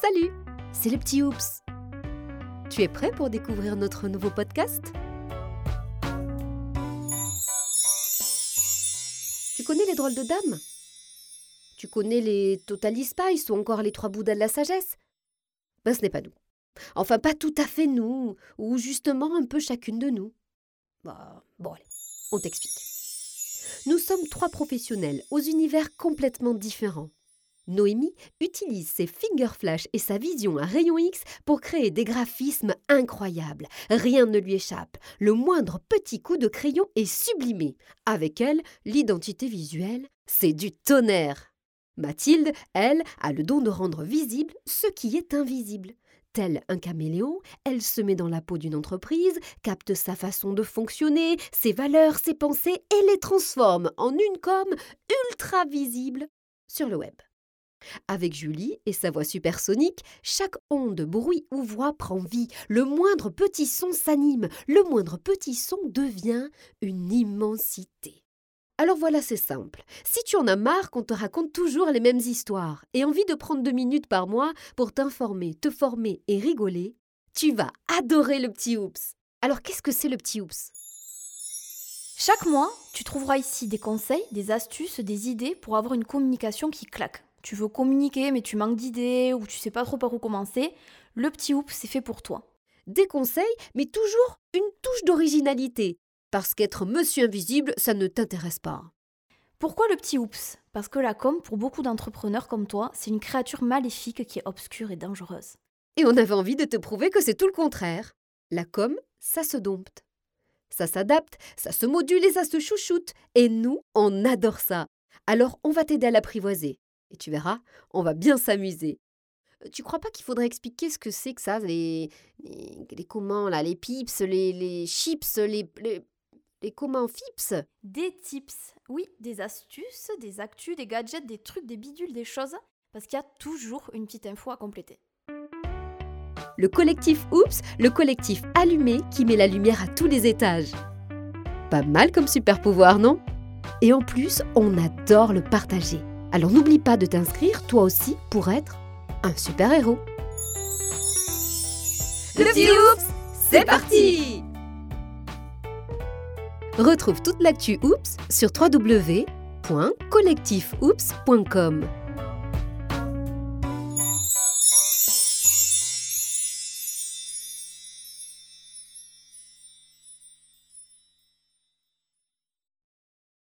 Salut, c'est le petit Oups. Tu es prêt pour découvrir notre nouveau podcast? Tu connais les drôles de dames? Tu connais les Totally Spice ou encore les trois Bouddhas de la sagesse? Ben ce n'est pas nous. Enfin pas tout à fait nous, ou justement un peu chacune de nous. Bah, bon allez, on t'explique. Nous sommes trois professionnels aux univers complètement différents. Noémie utilise ses finger flash et sa vision à rayon X pour créer des graphismes incroyables. Rien ne lui échappe. Le moindre petit coup de crayon est sublimé. Avec elle, l'identité visuelle, c'est du tonnerre. Mathilde, elle, a le don de rendre visible ce qui est invisible. Tel un caméléon, elle se met dans la peau d'une entreprise, capte sa façon de fonctionner, ses valeurs, ses pensées et les transforme en une com ultra visible sur le web. Avec Julie et sa voix supersonique, chaque onde, bruit ou voix prend vie, le moindre petit son s'anime, le moindre petit son devient une immensité. Alors voilà, c'est simple. Si tu en as marre qu'on te raconte toujours les mêmes histoires et envie de prendre deux minutes par mois pour t'informer, te former et rigoler, tu vas adorer le petit Oups. Alors qu'est-ce que c'est le petit Oups? Chaque mois, tu trouveras ici des conseils, des astuces, des idées pour avoir une communication qui claque. Tu veux communiquer mais tu manques d'idées ou tu sais pas trop par où commencer, le petit Oups, c'est fait pour toi. Des conseils, mais toujours une touche d'originalité parce qu'être monsieur invisible, ça ne t'intéresse pas. Pourquoi le petit oups? Parce que la com, pour beaucoup d'entrepreneurs comme toi, c'est une créature maléfique qui est obscure et dangereuse. Et on avait envie de te prouver que c'est tout le contraire. La com, ça se dompte. Ça s'adapte, ça se module et ça se chouchoute. Et nous, on adore ça. Alors on va t'aider à l'apprivoiser. Et tu verras, on va bien s'amuser. Euh, tu crois pas qu'il faudrait expliquer ce que c'est que ça, les, les, comment là, les pips, les, les chips, les, les comment FIPS? Des tips, oui, des astuces, des actus, des gadgets, des trucs, des bidules, des choses, parce qu'il y a toujours une petite info à compléter. Le collectif Oups, le collectif allumé qui met la lumière à tous les étages. Pas mal comme super pouvoir, non? Et en plus, on adore le partager. Alors n'oublie pas de t'inscrire, toi aussi, pour être un super-héros. Le petit Oups, c'est parti Retrouve toute l'actu Oups sur www.collectifoups.com.